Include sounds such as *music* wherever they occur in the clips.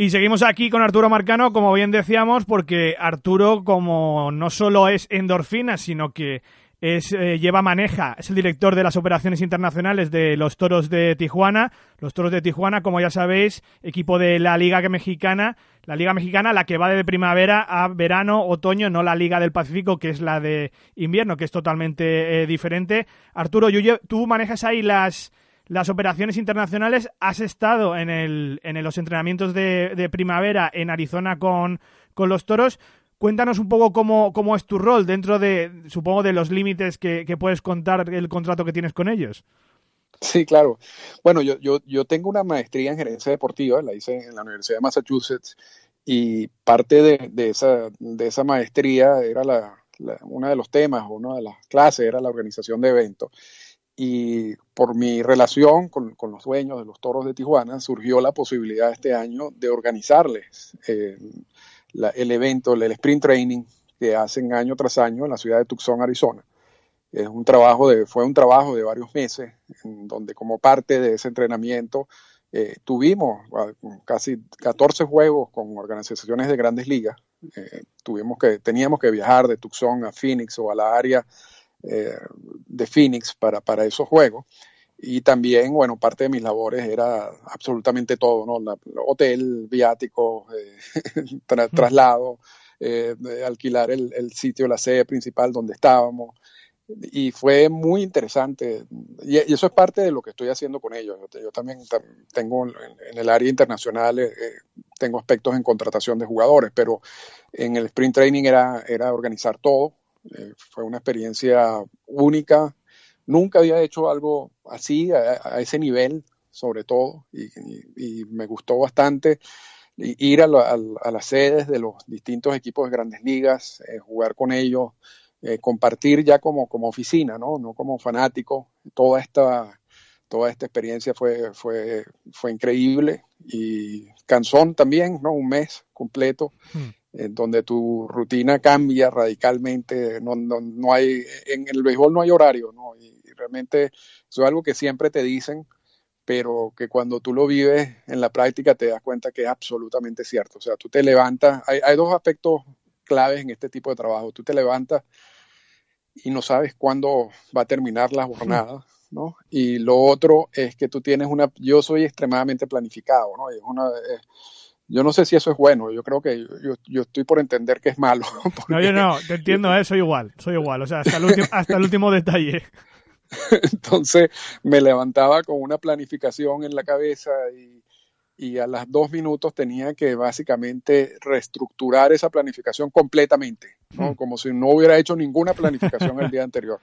Y seguimos aquí con Arturo Marcano, como bien decíamos, porque Arturo, como no solo es endorfina, sino que es, eh, lleva maneja, es el director de las operaciones internacionales de los Toros de Tijuana. Los Toros de Tijuana, como ya sabéis, equipo de la Liga Mexicana, la Liga Mexicana, la que va de primavera a verano, otoño, no la Liga del Pacífico, que es la de invierno, que es totalmente eh, diferente. Arturo, tú manejas ahí las las operaciones internacionales. Has estado en, el, en los entrenamientos de, primavera en Arizona con, con, los toros. Cuéntanos un poco cómo, cómo, es tu rol dentro de, supongo, de los límites que, puedes contar el contrato que tienes con ellos. Sí, claro. Bueno, yo, yo, yo tengo una maestría en gerencia deportiva, la hice en la Universidad de Massachusetts, y parte de, de esa, de esa maestría era la, uno de los temas, una de las clases era la organización de eventos y por mi relación con, los dueños de los toros de Tijuana surgió la posibilidad este año de organizarles eh, el evento, el sprint training que hacen año tras año en la ciudad de Tucson, Arizona. Es un trabajo de, fue un trabajo de varios meses, en donde como parte de ese entrenamiento eh, tuvimos ah, casi 14 juegos con organizaciones de grandes ligas. Eh, tuvimos que, teníamos que viajar de Tucson a Phoenix o a la área eh, de Phoenix para, para esos juegos. Y también, bueno, parte de mis labores era absolutamente todo, ¿no? hotel, viático, eh, *laughs* traslado, eh, alquilar el, el, sitio, la sede principal donde estábamos. Y fue muy interesante. Y, eso es parte de lo que estoy haciendo con ellos. Yo, también tengo en, el área internacional, tengo aspectos en contratación de jugadores, pero en el sprint training era, era organizar todo, eh, fue una experiencia única. Nunca había hecho algo así, a, ese nivel, sobre todo, y, me gustó bastante ir a, las sedes de los distintos equipos de grandes ligas, eh, jugar con ellos, eh, compartir ya como, como oficina, ¿no? no como fanático. Toda esta, toda esta experiencia fue, fue, fue increíble y cansón también, ¿no? un mes completo. Hmm en donde tu rutina cambia radicalmente, no, no, no, hay, en el béisbol no hay horario, ¿no? Y, realmente eso es algo que siempre te dicen, pero que cuando tú lo vives en la práctica te das cuenta que es absolutamente cierto. O sea, tú te levantas, hay, hay dos aspectos claves en este tipo de trabajo. Tú te levantas y no sabes cuándo va a terminar la jornada, ¿no? Y lo otro es que tú tienes una, yo soy extremadamente planificado, ¿no? es una, yo no sé si eso es bueno, yo creo que yo, estoy por entender que es malo. *laughs* No, yo no, te entiendo, *laughs* ¿eh? soy igual, soy igual, o sea, hasta el, último, hasta el último detalle. *laughs* Entonces me levantaba con una planificación en la cabeza y, y a las dos minutos tenía que básicamente reestructurar esa planificación completamente, ¿no? Hmm. como si no hubiera hecho ninguna planificación el día anterior.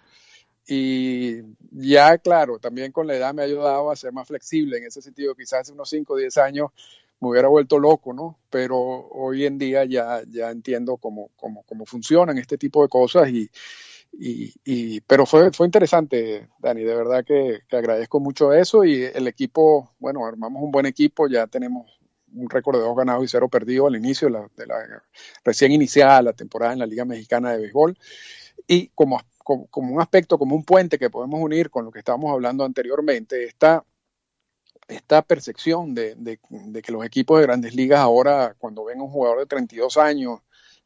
Y ya, claro, también con la edad me ha ayudado a ser más flexible en ese sentido. Quizás hace unos 5 o 10 años me hubiera vuelto loco, ¿no? Pero hoy en día ya, ya entiendo cómo, cómo, cómo funcionan este tipo de cosas y, y, pero fue, fue interesante, Dani, de verdad que, agradezco mucho eso y el equipo, bueno, armamos un buen equipo, ya tenemos un récord de dos ganados y cero perdidos al inicio de la, de la recién iniciada la temporada en la Liga Mexicana de Béisbol y como, como, como, un aspecto, como un puente que podemos unir con lo que estábamos hablando anteriormente, está esta percepción de, que los equipos de grandes ligas ahora, cuando ven a un jugador de 32 años,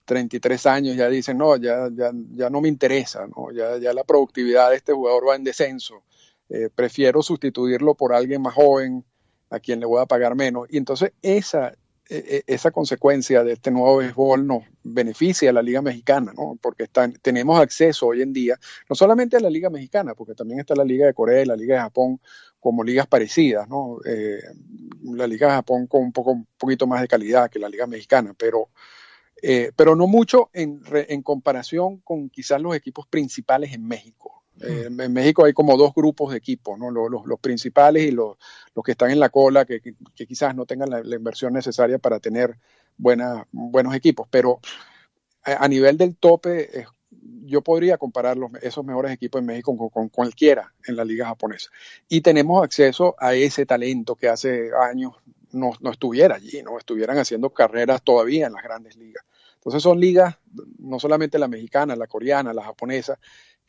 33 años, ya dicen, no, ya, ya, ya no me interesa, ¿no? Ya, ya la productividad de este jugador va en descenso, eh, prefiero sustituirlo por alguien más joven a quien le voy a pagar menos. Y entonces esa, esa consecuencia de este nuevo béisbol nos beneficia a la Liga Mexicana, ¿no? porque tenemos acceso hoy en día, no solamente a la Liga Mexicana, porque también está la Liga de Corea y la Liga de Japón como ligas parecidas, ¿no? Eh, la Liga de Japón con un, poco, un poquito más de calidad que la Liga Mexicana, pero, eh, pero no mucho en, en comparación con quizás los equipos principales en México. Eh, en México hay como dos grupos de equipos, ¿no? Los, principales y los, que están en la cola, que, quizás no tengan la, inversión necesaria para tener buenos equipos. Pero a, nivel del tope, yo podría comparar los, esos mejores equipos en México con, con, cualquiera en la liga japonesa. Y tenemos acceso a ese talento que hace años no, no estuviera allí, no estuvieran haciendo carreras todavía en las grandes ligas. Entonces son ligas, no solamente la mexicana, la coreana, la japonesa,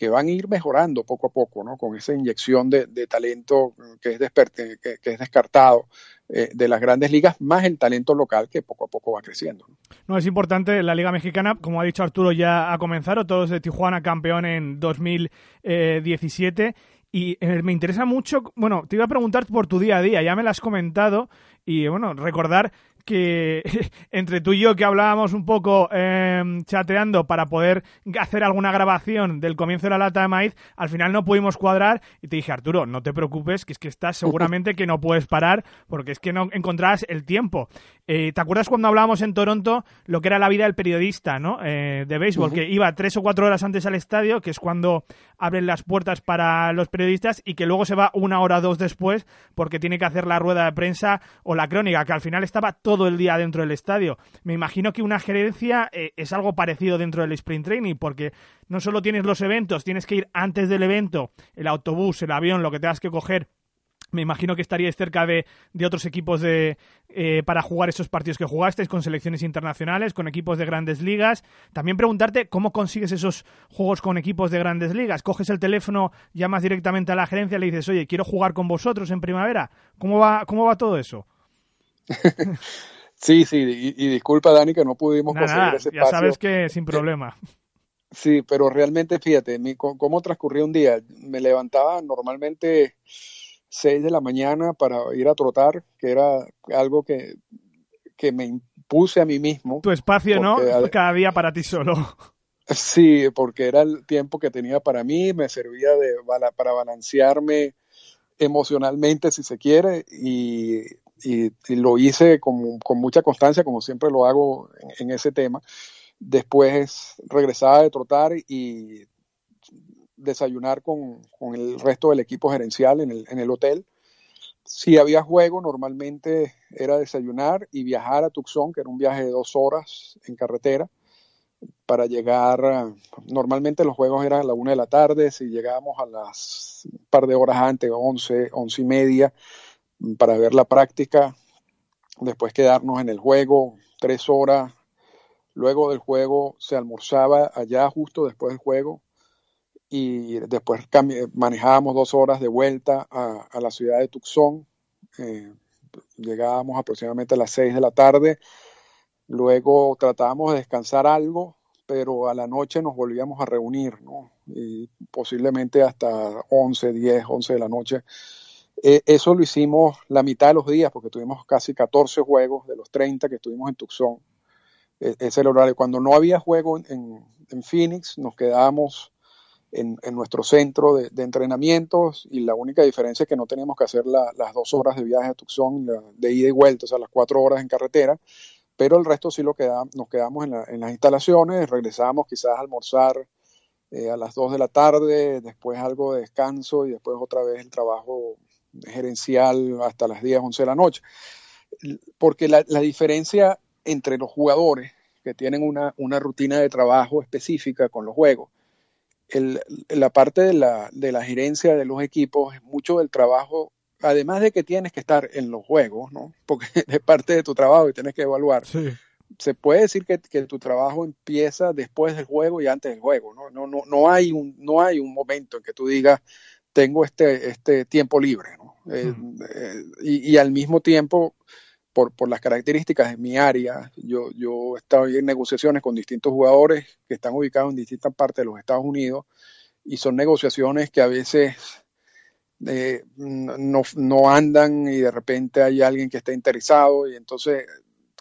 que van a ir mejorando poco a poco, ¿no? Con esa inyección de, talento que es, que, es descartado eh, de las grandes ligas, más el talento local que poco a poco va creciendo. ¿no? es importante la Liga Mexicana, como ha dicho Arturo, ya ha comenzado, todos de Tijuana campeón en 2017. Y eh, me interesa mucho, bueno, te iba a preguntar por tu día a día, ya me lo has comentado, y bueno, recordar que *laughs* entre tú y yo que hablábamos un poco em, chateando para poder hacer alguna grabación del comienzo de la lata de maíz, al final no pudimos cuadrar y te dije, Arturo, no te preocupes, que es que estás *laughs* seguramente que no puedes parar porque es que no encontrarás el tiempo. Eh, ¿Te acuerdas cuando hablábamos en Toronto lo que era la vida del periodista, ¿no? Eh, de béisbol, que iba tres o cuatro horas antes al estadio, que es cuando abren las puertas para los periodistas y que luego se va una hora o dos después porque tiene que hacer la rueda de prensa o la crónica, que al final estaba todo el día dentro del estadio. Me imagino que una gerencia eh, es algo parecido dentro del sprint training, porque no solo tienes los eventos, tienes que ir antes del evento, el autobús, el avión, lo que tengas que coger me imagino que estaríais cerca de, otros equipos de, eh, para jugar esos partidos que jugasteis con selecciones internacionales, con equipos de grandes ligas. También preguntarte cómo consigues esos juegos con equipos de grandes ligas. Coges el teléfono, llamas directamente a la gerencia le dices, oye, quiero jugar con vosotros en primavera. ¿Cómo va, cómo va todo eso? *laughs* Sí, sí, y, disculpa Dani que no pudimos conseguir ese espacio. Ya sabes que sin problema. Sí, pero realmente fíjate, mi, cómo transcurrió un día. Me levantaba normalmente 6 de la mañana para ir a trotar, que era algo que, que me impuse a mí mismo. Tu espacio, ¿no? Cada día para ti solo. *laughs* Sí, porque era el tiempo que tenía para mí, me servía de, para balancearme emocionalmente, si se quiere, y y, lo hice con, con, mucha constancia, como siempre lo hago en, ese tema. Después regresaba de trotar y desayunar con, con, el resto del equipo gerencial en el, en el hotel. Si había juego, normalmente era desayunar y viajar a Tucson, que era un viaje de dos horas en carretera, para llegar, normalmente los juegos eran a la una de la tarde, si llegábamos a las par de horas antes, once, once y media, para ver la práctica, después quedarnos en el juego tres horas. Luego del juego se almorzaba allá justo después del juego y después manejábamos dos horas de vuelta a, la ciudad de Tucson. Eh, llegábamos aproximadamente a las seis de la tarde. Luego tratábamos de descansar algo, pero a la noche nos volvíamos a reunir. Y posiblemente hasta 11, 10, 11 de la noche eh, eso lo hicimos la mitad de los días, porque tuvimos casi 14 juegos de los 30 que estuvimos en Tucson. E, es el horario. Cuando no había juego en, Phoenix, nos quedábamos en, nuestro centro de, entrenamientos y la única diferencia es que no teníamos que hacer las dos horas de viaje a Tucson, de ida y vuelta, o sea, las cuatro horas en carretera, pero el resto sí lo queda, nos quedamos en, las instalaciones, regresamos quizás a almorzar eh, a las dos de la tarde, después algo de descanso y después otra vez el trabajo gerencial hasta las 10, 11 de la noche. Porque la, diferencia entre los jugadores que tienen una, una, rutina de trabajo específica con los juegos, el, la parte de la, de la gerencia de los equipos es mucho del trabajo además de que tienes que estar en los juegos, ¿no? Porque *laughs* es parte de tu trabajo y tienes que evaluar. Se puede decir que, que, tu trabajo empieza después del juego y antes del juego, ¿no? No, no, no, hay, un, no hay un momento en que tú digas, tengo este, este tiempo libre. ¿no? Eh, eh, y, al mismo tiempo, por, por, las características de mi área, yo, yo he estado en negociaciones con distintos jugadores que están ubicados en distintas partes de los Estados Unidos y son negociaciones que a veces eh, no, no, andan y de repente hay alguien que está interesado y entonces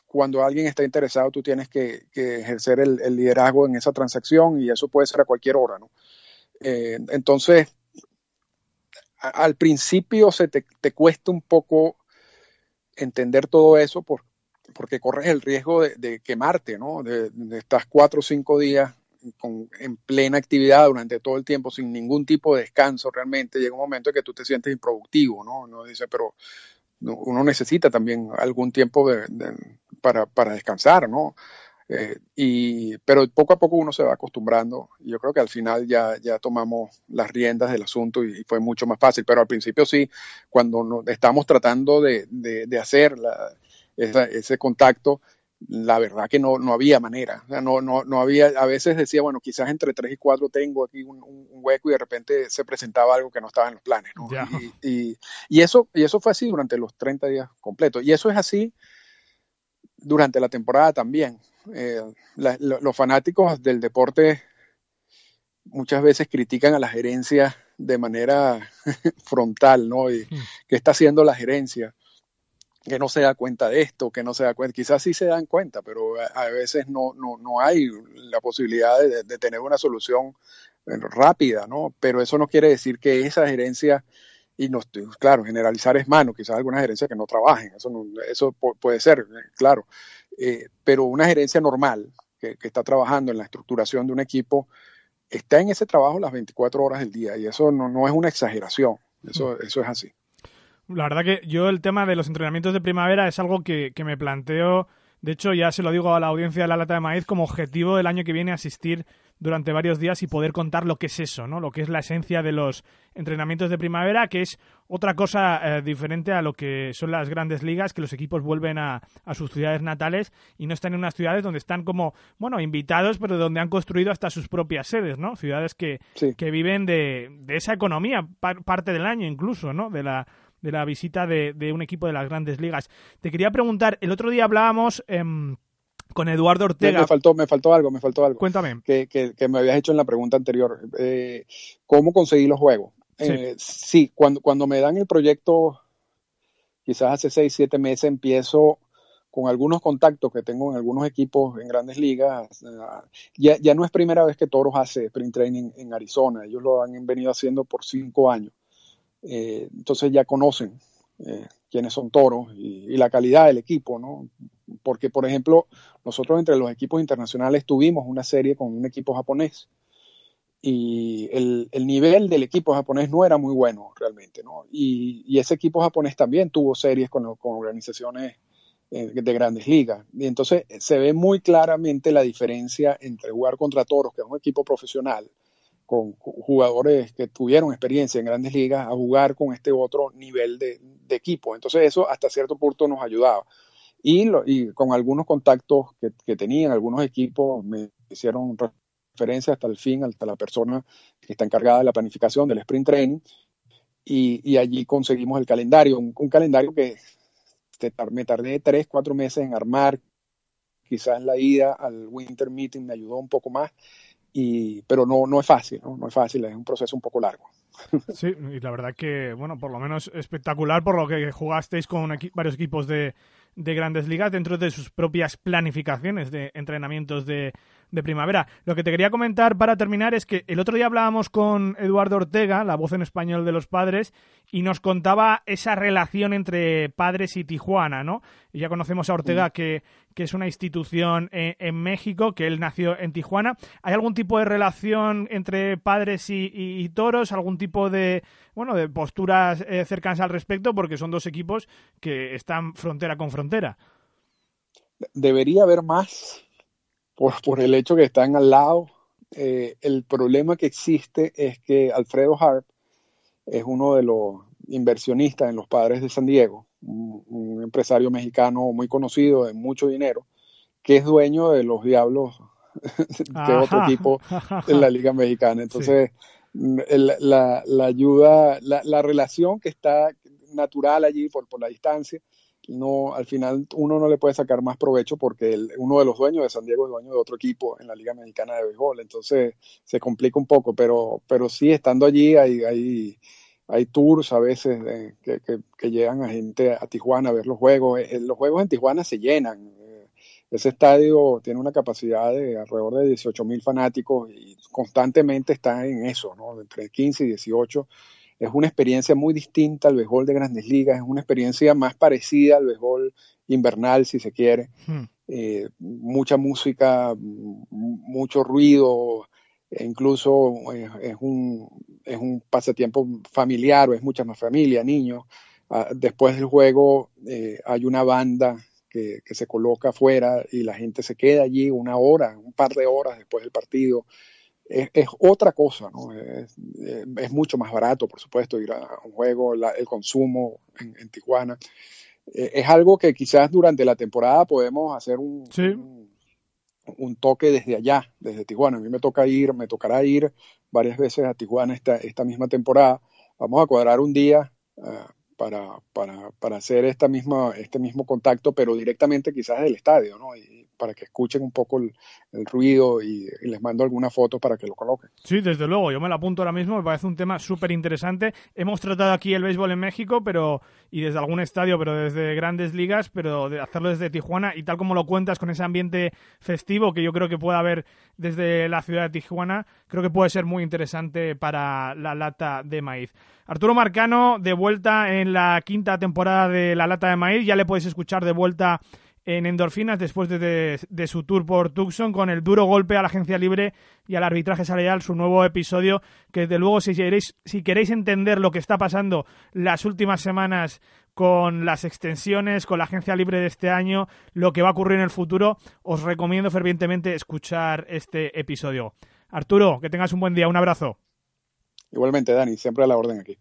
cuando alguien está interesado tú tienes que, ejercer el, liderazgo en esa transacción y eso puede ser a cualquier hora. ¿no? entonces, al principio se te, cuesta un poco entender todo eso porque corres el riesgo de, quemarte, ¿no? De, de, estás cuatro o cinco días en plena actividad durante todo el tiempo, sin ningún tipo de descanso realmente, llega un momento en que tú te sientes improductivo, ¿no? Uno dice, pero uno necesita también algún tiempo para, para, descansar, ¿no? Eh, y, pero poco a poco uno se va acostumbrando. Y yo creo que al final ya, ya tomamos las riendas del asunto y, fue mucho más fácil. Pero al principio sí, cuando nos, estamos tratando de, de, hacer ese contacto, la verdad que no, no había manera. no, no, no había, a veces decía, bueno, quizás entre tres y cuatro tengo aquí un, hueco y de repente se presentaba algo que no estaba en los planes. Y, y, eso, y eso fue así durante los 30 días completos. Y eso es así durante la temporada también. Eh, los fanáticos del deporte muchas veces critican a la gerencia de manera *laughs* frontal, ¿no? Y hmm. qué está haciendo la gerencia, que no se da cuenta de esto, que no se da cuenta, quizás sí se dan cuenta, pero a, veces no, no, no, hay la posibilidad de, tener una solución eh, rápida, ¿no? Pero eso no quiere decir que esa gerencia y no, claro, generalizar es malo, quizás alguna gerencia que no trabajen, eso, eso puede ser, claro, eh, pero una gerencia normal que, está trabajando en la estructuración de un equipo está en ese trabajo las 24 horas del día y eso no, no es una exageración, eso, mm. eso es así. La verdad que yo el tema de los entrenamientos de primavera es algo que, que me planteo, de hecho ya se lo digo a la audiencia de la lata de maíz como objetivo del año que viene asistir durante varios días y poder contar lo que es eso, ¿no? Lo que es la esencia de los entrenamientos de primavera, que es otra cosa eh, diferente a lo que son las grandes ligas, que los equipos vuelven a, sus ciudades natales y no están en unas ciudades donde están como, bueno, invitados, pero donde han construido hasta sus propias sedes, ¿no? Ciudades que, que viven de, de esa economía, parte del año incluso, ¿no? De la, de la visita de, de, un equipo de las grandes ligas. Te quería preguntar, el otro día hablábamos... Eh, con Eduardo Ortega. Me, faltó, me faltó algo, me faltó algo. Cuéntame. Que, que, me habías hecho en la pregunta anterior. Eh, ¿Cómo conseguí los juegos? Eh, sí, cuando, cuando me dan el proyecto, quizás hace seis, siete meses, empiezo con algunos contactos que tengo en algunos equipos en grandes ligas. Ya, ya no es primera vez que Toros hace sprint training en Arizona. Ellos lo han venido haciendo por cinco años. Eh, entonces ya conocen eh, quiénes son toros y, la calidad del equipo, ¿no? Porque, por ejemplo, nosotros entre los equipos internacionales tuvimos una serie con un equipo japonés y el, nivel del equipo japonés no era muy bueno realmente, ¿no? Y, ese equipo japonés también tuvo series con, con organizaciones eh, de grandes ligas. Y entonces se ve muy claramente la diferencia entre jugar contra Toros, que es un equipo profesional, con jugadores que tuvieron experiencia en grandes ligas a jugar con este otro nivel de, equipo. Entonces eso hasta cierto punto nos ayudaba. Y, y con algunos contactos que, que, tenían algunos equipos me hicieron referencia hasta el fin, hasta la persona que está encargada de la planificación del sprint training. Y, y allí conseguimos el calendario, un, calendario que me tardé tres, cuatro meses en armar. Quizás la ida al winter meeting me ayudó un poco más y, pero no, no es fácil, ¿no? es fácil, es un proceso un poco largo. *laughs* Sí, y la verdad que, bueno, por lo menos espectacular por lo que jugasteis con varios equipos de, de grandes ligas dentro de sus propias planificaciones de entrenamientos de, de primavera. Lo que te quería comentar para terminar es que el otro día hablábamos con Eduardo Ortega, la voz en español de los padres, y nos contaba esa relación entre padres y Tijuana, ¿no? Y ya conocemos a Ortega que, que es una institución en, México, que él nació en Tijuana. ¿Hay algún tipo de relación entre padres y, toros? ¿Algún tipo de, bueno, de posturas eh, cercanas al respecto? Porque son dos equipos que están frontera con frontera. Debería haber más por, el hecho que están al lado. Eh, el problema que existe es que Alfredo Harp es uno de los inversionistas en los padres de San Diego, un, empresario mexicano muy conocido, de mucho dinero, que es dueño de los Diablos *laughs* de otro equipo en la Liga Mexicana. Entonces, la, ayuda, la, relación que está natural allí por, por la distancia, no, al final uno no le puede sacar más provecho porque uno de los dueños de San Diego es dueño de otro equipo en la Liga Mexicana de Béisbol, entonces se complica un poco, pero, pero sí, estando allí hay, hay, hay tours a veces que, que, llegan a gente a Tijuana a ver los juegos. Eh, los juegos en Tijuana se llenan. Eh, ese estadio tiene una capacidad de alrededor de 18 mil fanáticos y constantemente está en eso, ¿no? entre 15 y 18 es una experiencia muy distinta al béisbol de grandes ligas, es una experiencia más parecida al béisbol invernal, si se quiere. Hmm. eh, mucha música, mucho ruido, e incluso es, un, es un pasatiempo familiar o es mucha más familia, niños. Ah, después del juego eh, hay una banda que, se coloca afuera y la gente se queda allí una hora, un par de horas después del partido. Es, otra cosa, ¿no? Es, mucho más barato, por supuesto, ir a un juego, el consumo en, Tijuana. Eh, es algo que quizás durante la temporada podemos hacer un, un, toque desde allá, desde Tijuana. A mí me toca ir, me tocará ir varias veces a Tijuana esta, esta misma temporada. Vamos a cuadrar un día ah, para, para, para, hacer esta misma, este mismo contacto, pero directamente quizás del estadio, ¿no? Y para que escuchen un poco el, ruido y, les mando algunas fotos para que lo coloquen. Sí, desde luego, yo me lo apunto ahora mismo, me parece un tema súper interesante. Hemos tratado aquí el béisbol en México, pero y desde algún estadio, pero desde grandes ligas, pero de hacerlo desde Tijuana y tal como lo cuentas con ese ambiente festivo que yo creo que puede haber desde la ciudad de Tijuana, creo que puede ser muy interesante para la lata de maíz. Arturo Marcano, de vuelta en la quinta temporada de La Lata de Maíz. Ya le podéis escuchar de vuelta en endorfinas después de, su tour por Tucson con el duro golpe a la agencia libre y al arbitraje salarial, su nuevo episodio, que desde luego si queréis, si queréis entender lo que está pasando las últimas semanas con las extensiones, con la agencia libre de este año, lo que va a ocurrir en el futuro, os recomiendo fervientemente escuchar este episodio. Arturo, que tengas un buen día, un abrazo. Igualmente, Dani, siempre a la orden aquí.